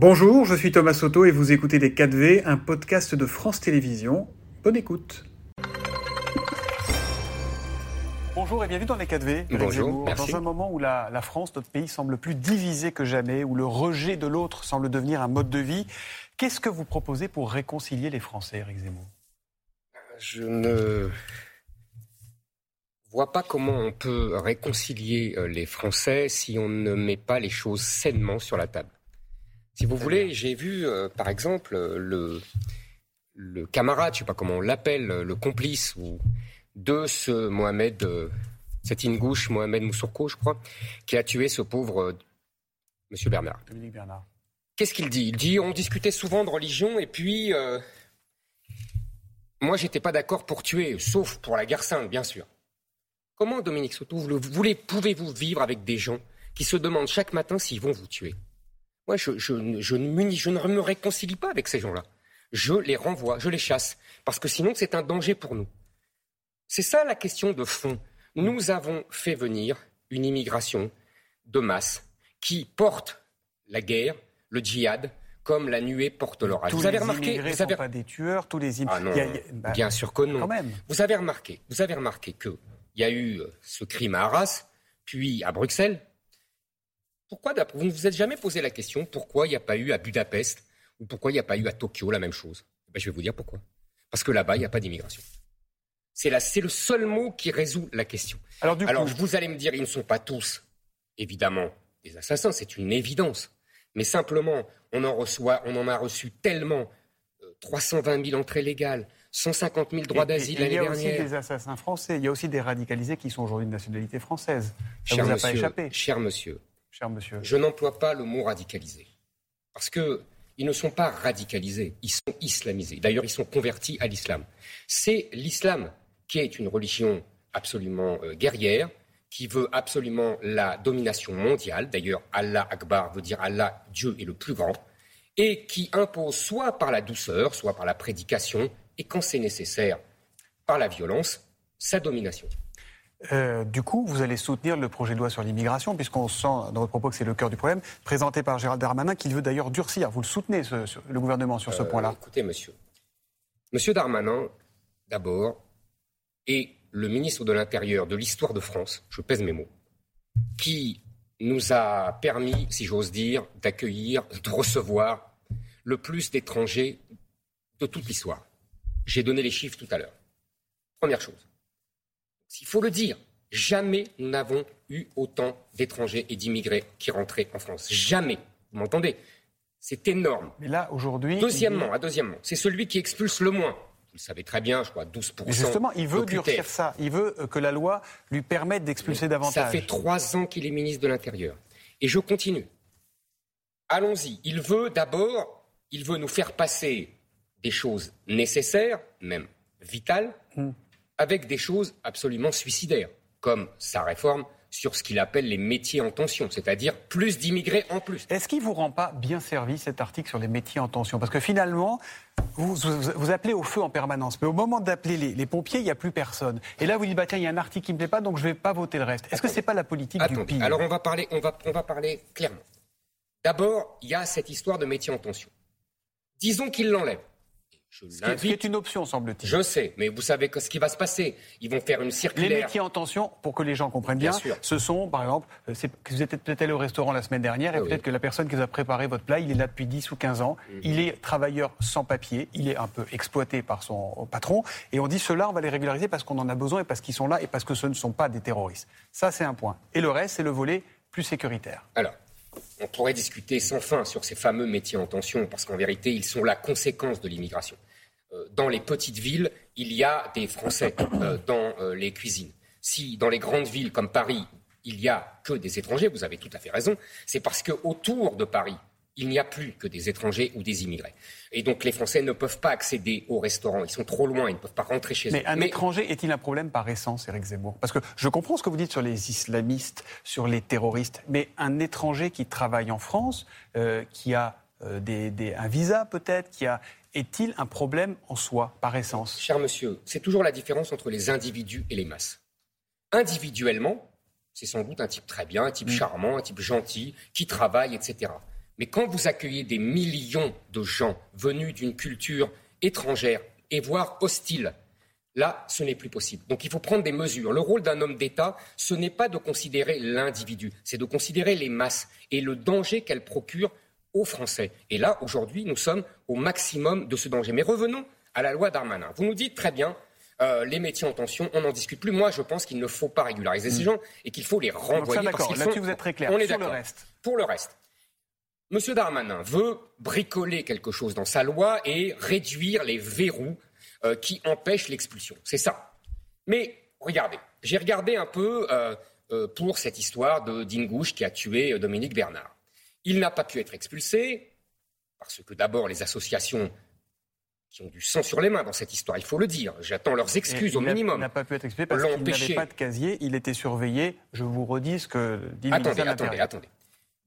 Bonjour, je suis Thomas Soto et vous écoutez Les 4V, un podcast de France Télévisions. Bonne écoute. Bonjour et bienvenue dans les 4V. Bonjour, Dans un moment où la, la, France, notre pays, semble plus divisé que jamais, où le rejet de l'autre semble devenir un mode de vie, qu'est-ce que vous proposez pour réconcilier les Français, Eric Zemmour? Je ne vois pas comment on peut réconcilier euh, les Français si on ne met pas les choses sainement sur la table. Si vous voulez, j'ai vu, euh, par exemple, le, le camarade, je ne sais pas comment on l'appelle, le complice ou de ce Mohamed, euh, cette ingouche, Mohamed Moussourko, je crois, qui a tué ce pauvre euh, Monsieur Bernard. Dominique Bernard. Qu'est-ce qu'il dit? Il dit on discutait souvent de religion et puis euh, moi j'étais pas d'accord pour tuer, sauf pour la guerre sainte, bien sûr. Comment, Dominique Soto, vous pouvez-vous vivre avec des gens qui se demandent chaque matin s'ils vont vous tuer? Moi, je, je, je, ne me réconcilie pas avec ces gens-là. Je les renvoie, je les chasse, parce que sinon c'est un danger pour nous. C'est ça la question de fond. Nous avons fait venir une immigration de masse qui porte la guerre, le djihad, comme la nuée porte l'orage. Vous avez remarqué Vous avez pas des tueurs, tous les ah non, bah, bien sûr que non. Vous avez remarqué, vous avez remarqué que il y a eu euh, ce crime à Arras, puis à Bruxelles, pourquoi, vous ne vous êtes jamais posé la question pourquoi il n'y a pas eu à Budapest ou pourquoi il n'y a pas eu à Tokyo la même chose? Eh ben, Je vais vous dire pourquoi. Parce que là-bas, il n'y a pas d'immigration. C'est, le seul mot qui résout la question. Alors, vous allez me dire, ils ne sont pas tous, évidemment, des assassins, c'est une évidence. Mais simplement, on en reçoit, on en a reçu tellement, 320 euh, 000 entrées légales, 150 000 droits d'asile l'année dernière. Il y a aussi des assassins français, il y a aussi des radicalisés qui sont aujourd'hui de nationalité française. Ça cher vous a monsieur, pas échappé. Cher monsieur, je n'emploie pas le mot radicalisé. Parce qu'ils ne sont pas radicalisés, ils sont islamisés. D'ailleurs, ils sont convertis à l'islam. C'est l'islam qui est une religion absolument euh, guerrière, qui veut absolument la domination mondiale. D'ailleurs, Allah Akbar veut dire Allah, Dieu est le plus grand. Et qui impose soit par la douceur, soit par la prédication, et quand c'est nécessaire, par la violence, sa domination. Euh, du coup, vous allez soutenir le projet de loi sur l'immigration, puisqu'on sent dans votre propos que c'est le cœur du problème, présenté par Gérald Darmanin, qu'il veut d'ailleurs durcir. Vous le soutenez, le gouvernement, sur ce euh, point-là Écoutez, monsieur. Monsieur Darmanin, d'abord, est le ministre de l'Intérieur de l'histoire de France, je pèse mes mots, qui nous a permis, si j'ose dire, d'accueillir, de recevoir le plus d'étrangers de toute l'histoire. J'ai donné les chiffres tout à l'heure. Première chose. Il faut le dire, jamais nous n'avons eu autant d'étrangers et d'immigrés qui rentraient en France. Jamais. Vous m'entendez? C'est énorme. Mais là, aujourd'hui. Deuxièmement, à deuxièmement, c'est celui qui expulse le moins. Vous le savez très bien, je crois, 12%. Mais justement, il veut durcir ça. Il veut euh, que la loi lui permette d'expulser davantage. Ça fait trois ans qu'il est ministre de l'Intérieur. Et je continue. Allons-y. Il veut d'abord, il veut nous faire passer des choses nécessaires, même vitales, hmm avec des choses absolument suicidaires, comme sa réforme sur ce qu'il appelle les métiers en tension, c'est-à-dire plus d'immigrés en plus. Est-ce qu'il ne vous rend pas bien servi cet article sur les métiers en tension? Parce que finalement, vous, vous, appelez au feu en permanence, mais au moment d'appeler les, pompiers, il n'y a plus personne. Et là, vous dites, bah, tiens, il y a un article qui ne me plaît pas, donc je ne vais pas voter le reste. Est-ce que ce n'est pas la politique du pire? Alors on va, parler, on, va, on va parler clairement. D'abord, il y a cette histoire de métiers en tension. Disons qu'il l'enlève. Je ce qui est une option, semble-t-il. Je sais, mais vous savez ce qui va se passer. Ils vont faire une circulaire. Les métiers en tension, pour que les gens comprennent bien, ce sont, par exemple, euh, vous êtes peut-être allé au restaurant la semaine dernière et peut-être que la personne qui vous a préparé votre plat, il est là depuis 10 ou 15 ans. Mhm. Il est travailleur sans papier, il est un peu exploité par son patron. Et on dit cela, on va les régulariser parce qu'on en a besoin et parce qu'ils sont là et parce que ce ne sont pas des terroristes. Ça, c'est un point. Et le reste, c'est le volet plus sécuritaire. Alors, on pourrait discuter sans fin sur ces fameux métiers en tension, parce qu'en vérité, ils sont la conséquence de l'immigration. Euh, dans les petites villes, il y a des Français euh, dans euh, les cuisines. Si dans les grandes villes comme Paris, il n'y a que des étrangers, vous avez tout à fait raison, c'est parce qu'autour de Paris, il n'y a plus que des étrangers ou des immigrés. Et donc les Français ne peuvent pas accéder aux restaurants. Ils sont trop loin, ils ne peuvent pas rentrer chez eux. Mais un étranger est-il un problème par essence, Éric Zemmour? Parce que je comprends ce que vous dites sur les islamistes, sur les terroristes, mais un étranger qui travaille en France, qui a un visa peut-être, qui a est-il un problème en soi, par essence? Cher monsieur, c'est toujours la différence entre les individus et les masses. Individuellement, c'est sans doute un type très bien, un type mm. charmant, un type gentil, qui travaille, etc. Mais quand vous accueillez des millions de gens venus d'une culture étrangère et voire hostile, là, ce n'est plus possible. Donc il faut prendre des mesures. Le rôle d'un homme d'État, ce n'est pas de considérer l'individu, c'est de considérer les masses et le danger qu'elles procurent aux Français. Et là, aujourd'hui, nous sommes au maximum de ce danger. Mais revenons à la loi Darmanin. Vous nous dites très bien, euh, les métiers en tension, on n'en discute plus. Moi, je pense qu'il ne faut pas régulariser ces mm. gens et qu'il faut les renvoyer. parce Là-dessus, vous êtes très clair. On est Sur le reste. Pour le reste. Monsieur Darmanin veut bricoler quelque chose dans sa loi et réduire les verrous euh, qui empêchent l'expulsion. C'est ça. Mais regardez, j'ai regardé un peu euh, pour cette histoire de Dingouche qui a tué Dominique Bernard. Il n'a pas pu être expulsé parce que d'abord les associations qui ont du sang sur les mains dans cette histoire, il faut le dire. J'attends leurs excuses au minimum. Il n'a pas pu être expulsé parce qu'il n'avait pas de casier, il était surveillé. Je vous redis ce que dit Attendez, attendez, attendez.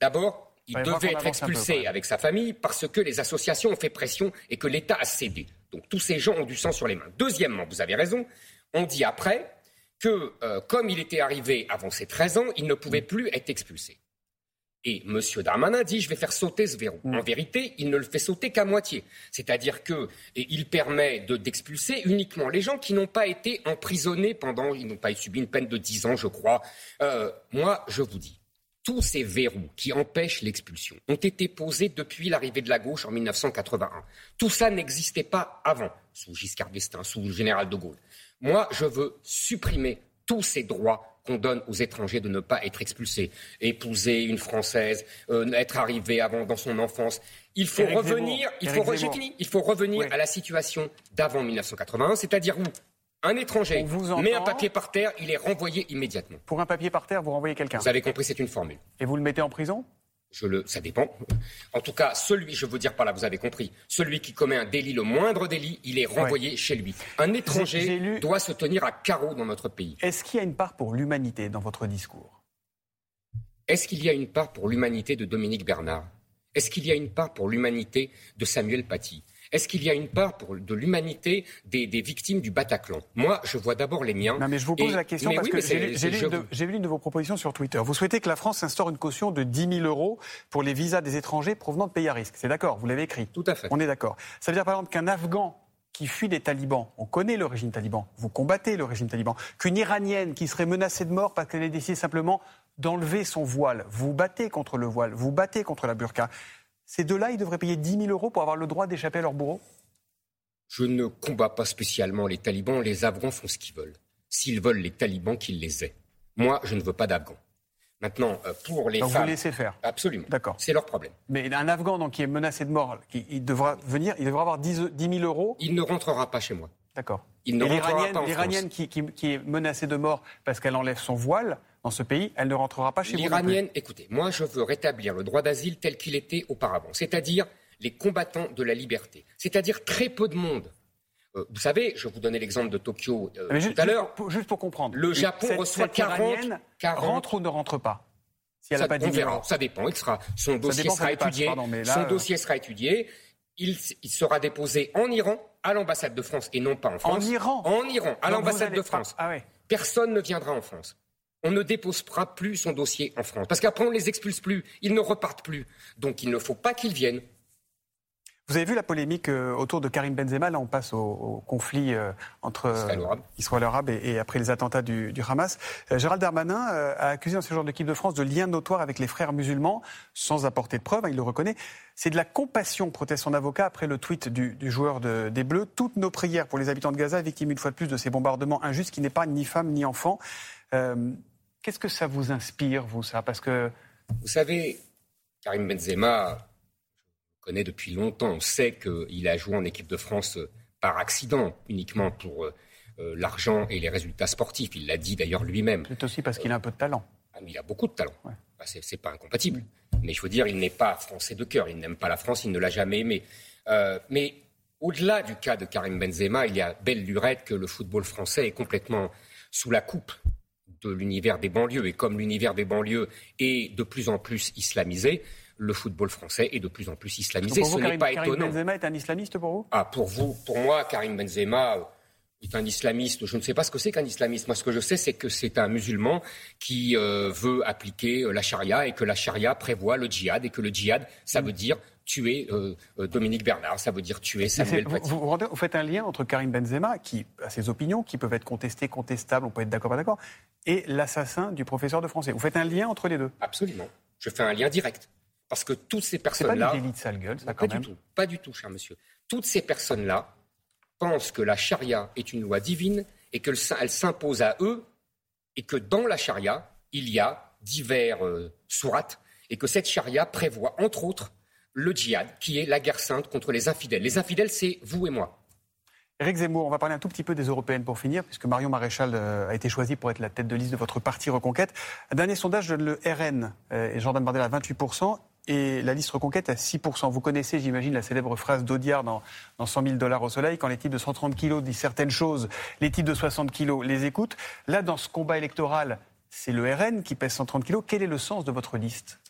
D'abord, il devait être expulsé avec sa famille parce que les associations ont fait pression et que l'État a cédé. Donc tous ces gens ont du sang sur les mains. Deuxièmement, vous avez raison, on dit après que euh, comme il était arrivé avant ses 13 ans, il ne pouvait plus être expulsé. Et M. Darmanin dit je vais faire sauter ce verrou. Mm. En vérité, il ne le fait sauter qu'à moitié. C'est-à-dire que il permet d'expulser uniquement les gens qui n'ont pas été emprisonnés pendant, ils n'ont pas subi une peine de 10 ans, je crois. Euh, moi, je vous dis, tous ces verrous qui empêchent l'expulsion ont été posés depuis l'arrivée de la gauche en 1981. Tout ça n'existait pas avant, sous Giscard d'Estaing, sous le général de Gaulle. Moi, je veux supprimer tous ces droits qu'on donne aux étrangers de ne pas être expulsés. Épouser une Française, euh, être arrivé avant dans son enfance. Il faut revenir, il faut, il faut revenir à la situation d'avant 1981, c'est-à-dire où un étranger met un papier par terre, il est renvoyé immédiatement. Pour un papier par terre, vous renvoyez quelqu'un Vous avez compris, c'est une formule. Et vous le mettez en prison? Je le, ça dépend. En tout cas, celui, je veux dire par là, vous avez compris, celui qui commet un délit, le moindre délit, il est renvoyé chez lui. Un étranger doit se tenir à carreau dans notre pays. Est-ce qu'il y a une part pour l'humanité dans votre discours? Est-ce qu'il y a une part pour l'humanité de Dominique Bernard? Est-ce qu'il y a une part pour l'humanité de Samuel Paty? Est-ce qu'il y a une part pour, de l'humanité des, victimes du Bataclan? Moi, je vois d'abord les miens. Non, mais je vous pose la question parce que j'ai lu, une de vos propositions sur Twitter. Vous souhaitez que la France instaure une caution de 10 000 euros pour les visas des étrangers provenant de pays à risque. C'est d'accord Vous l'avez écrit Tout à fait. On est d'accord. Ça veut dire par exemple qu'un Afghan qui fuit des talibans, on connaît le régime taliban, vous combattez le régime taliban, qu'une Iranienne qui serait menacée de mort parce qu'elle ait décidé simplement d'enlever son voile, vous battez contre le voile, vous battez contre la burqa. Ces deux-là, ils devraient payer 10 000 euros pour avoir le droit d'échapper à leur bourreau? Je ne combats pas spécialement les talibans. Les Afghans font ce qu'ils veulent. S'ils veulent les talibans, qu'ils les aient. Moi, je ne veux pas d'Afghans. Maintenant, euh, pour les donc femmes... vous laissez faire Absolument. D'accord. C'est leur problème. Mais un Afghan donc, qui est menacé de mort, il devra venir, il devra avoir 10, 000 euros? Il ne rentrera pas chez moi. D'accord. Il ne rentrera pas en L'Iranienne qui, qui, est menacée de mort parce qu'elle enlève son voile, dans ce pays, elle ne rentrera pas chez vous. L'Iranienne, écoutez, moi je veux rétablir le droit d'asile tel qu'il était auparavant. C'est-à-dire les combattants de la liberté, c'est-à-dire très peu de monde. Euh, vous savez, je vous donnais l'exemple de Tokyo euh, tout à l'heure. Juste pour comprendre. Le Japon reçoit 40, 40, rentre ou ne rentre pas si elle ça, pas on verra, ça dépend. Il sera, son dossier sera étudié. son dossier sera étudié. Il, sera déposé en Iran, à l'ambassade de France et non pas en France. En Iran En Iran, à l'ambassade de France. Ah, ouais. Personne ne viendra en France on ne déposera plus son dossier en France. Parce qu'après, on ne les expulse plus, ils ne repartent plus. Donc il ne faut pas qu'ils viennent. Vous avez vu la polémique euh, autour de Karim Benzema? Là, on passe au, conflit euh, entre euh, Israël arabe et, après les attentats du, Hamas. Gérald Darmanin a accusé un séjour de l'équipe de France de lien notoire avec les frères musulmans, sans apporter de preuves, hein, il le reconnaît. C'est de la compassion, proteste son avocat, après le tweet du, joueur des Bleus. Toutes nos prières pour les habitants de Gaza, victimes une fois de plus de ces bombardements injustes qui n'est pas ni femme ni enfant. Qu'est-ce que ça vous inspire, vous, ça? Parce que. Vous savez, Karim Benzema, je le connais depuis longtemps. On sait qu'il a joué en équipe de France euh, par accident, uniquement pour euh, euh, l'argent et les résultats sportifs. Il l'a dit d'ailleurs lui-même. C'est aussi parce qu'il a un peu de talent. Ah, il a beaucoup de talent. Bah, c'est pas incompatible. Mais je veux dire, il n'est pas français de cœur. Il n'aime pas la France, il ne l'a jamais aimé. mais au-delà du cas de Karim Benzema, il y a belle lurette que le football français est complètement sous la coupe de l'univers des banlieues. Et comme l'univers des banlieues est de plus en plus islamisé, le football français est de plus en plus islamisé. Ce n'est pas Karim Benzema est un islamiste pour vous? Ah, pour vous, pour moi, Karim Benzema, est un islamiste. Je ne sais pas ce que c'est qu'un islamiste. Moi, ce que je sais, c'est que c'est un musulman qui euh, veut appliquer euh, la charia et que la charia prévoit le djihad et que le djihad, ça veut dire tuer euh, Dominique Bernard, ça veut dire tuer Samuel Paty. Vous, vous, faites un lien entre Karim Benzema, qui a ses opinions, qui peuvent être contestées, contestables, on peut être d'accord, pas d'accord, et l'assassin du professeur de français. Vous faites un lien entre les deux? Absolument. Je fais un lien direct. Parce que toutes ces personnes-là... Pas du délit de sale gueule, ça, quand pas du tout. Pas du tout, cher monsieur. Toutes ces personnes-là pensent que la charia est une loi divine et qu'elle s'impose à eux et que dans la charia, il y a divers euh, sourates et que cette charia prévoit, entre autres, le djihad, qui est la guerre sainte contre les infidèles. Les infidèles, c'est vous et moi. Éric Zemmour, on va parler un tout petit peu des européennes pour finir, puisque Marion Maréchal euh, a été choisie pour être la tête de liste de votre parti Reconquête. Dernier sondage le RN euh, et Jordan Bardella à 28% et la liste Reconquête à 6%. Vous connaissez, j'imagine, la célèbre phrase d'Audiard dans, dans 100 000 dollars au soleil, quand les types de 130 kilos disent certaines choses, les types de 60 kilos les écoutent. Là, dans ce combat électoral, c'est le RN qui pèse 130 kilos. Quel est le sens de votre liste?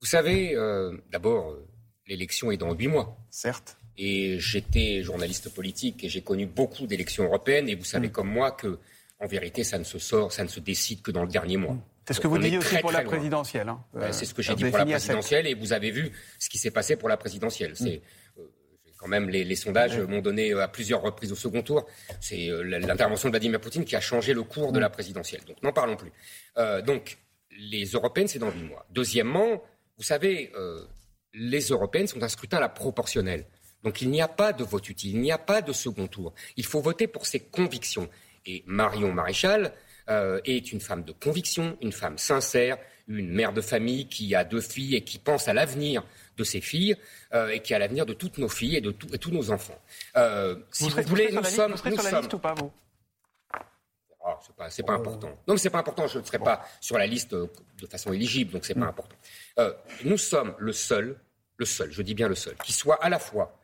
Vous savez, euh, d'abord, euh, l'élection est dans huit mois. Certes. Et j'étais journaliste politique et j'ai connu beaucoup d'élections européennes. Et vous savez mm. comme moi que, en vérité, ça ne se sort, ça ne se décide que dans le dernier mois. Mm. C'est ce que vous disiez aussi pour la présidentielle. Hein. c'est ce que j'ai dit pour la présidentielle et vous avez vu ce qui s'est passé pour la présidentielle. C'est mm. euh, quand même les, sondages m'ont donné euh, à plusieurs reprises au second tour. C'est euh, l'intervention de Vladimir Poutine qui a changé le cours de mm. la présidentielle. Donc n'en parlons plus. donc les européennes, c'est dans huit mois. Deuxièmement, vous savez, les européennes sont un scrutin à la proportionnelle. Donc il n'y a pas de vote utile, il n'y a pas de second tour. Il faut voter pour ses convictions. Et Marion Maréchal, euh, est une femme de conviction, une femme sincère, une mère de famille qui a deux filles et qui pense à l'avenir de ses filles euh, et qui a l'avenir de toutes nos filles et de tous nos enfants. Euh, si vous, voulez, nous sommes, ou pas vous? Ah, c'est pas, important. Non, mais c'est pas important. Je ne serai pas sur la liste de façon éligible, donc c'est pas mm. important. nous sommes le seul, le seul, je dis bien le seul, qui soit à la fois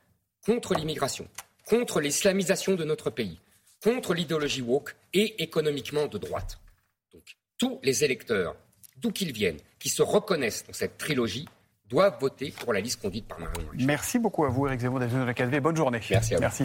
contre l'immigration, contre l'islamisation de notre pays, contre l'idéologie woke et économiquement de droite. Donc tous les électeurs, d'où qu'ils viennent, qui se reconnaissent dans cette trilogie, doivent voter pour la liste conduite par Marion Merci beaucoup à vous, Eric Zemmour, d'être venu dans la 4V. Bonne journée. Merci à vous. Merci.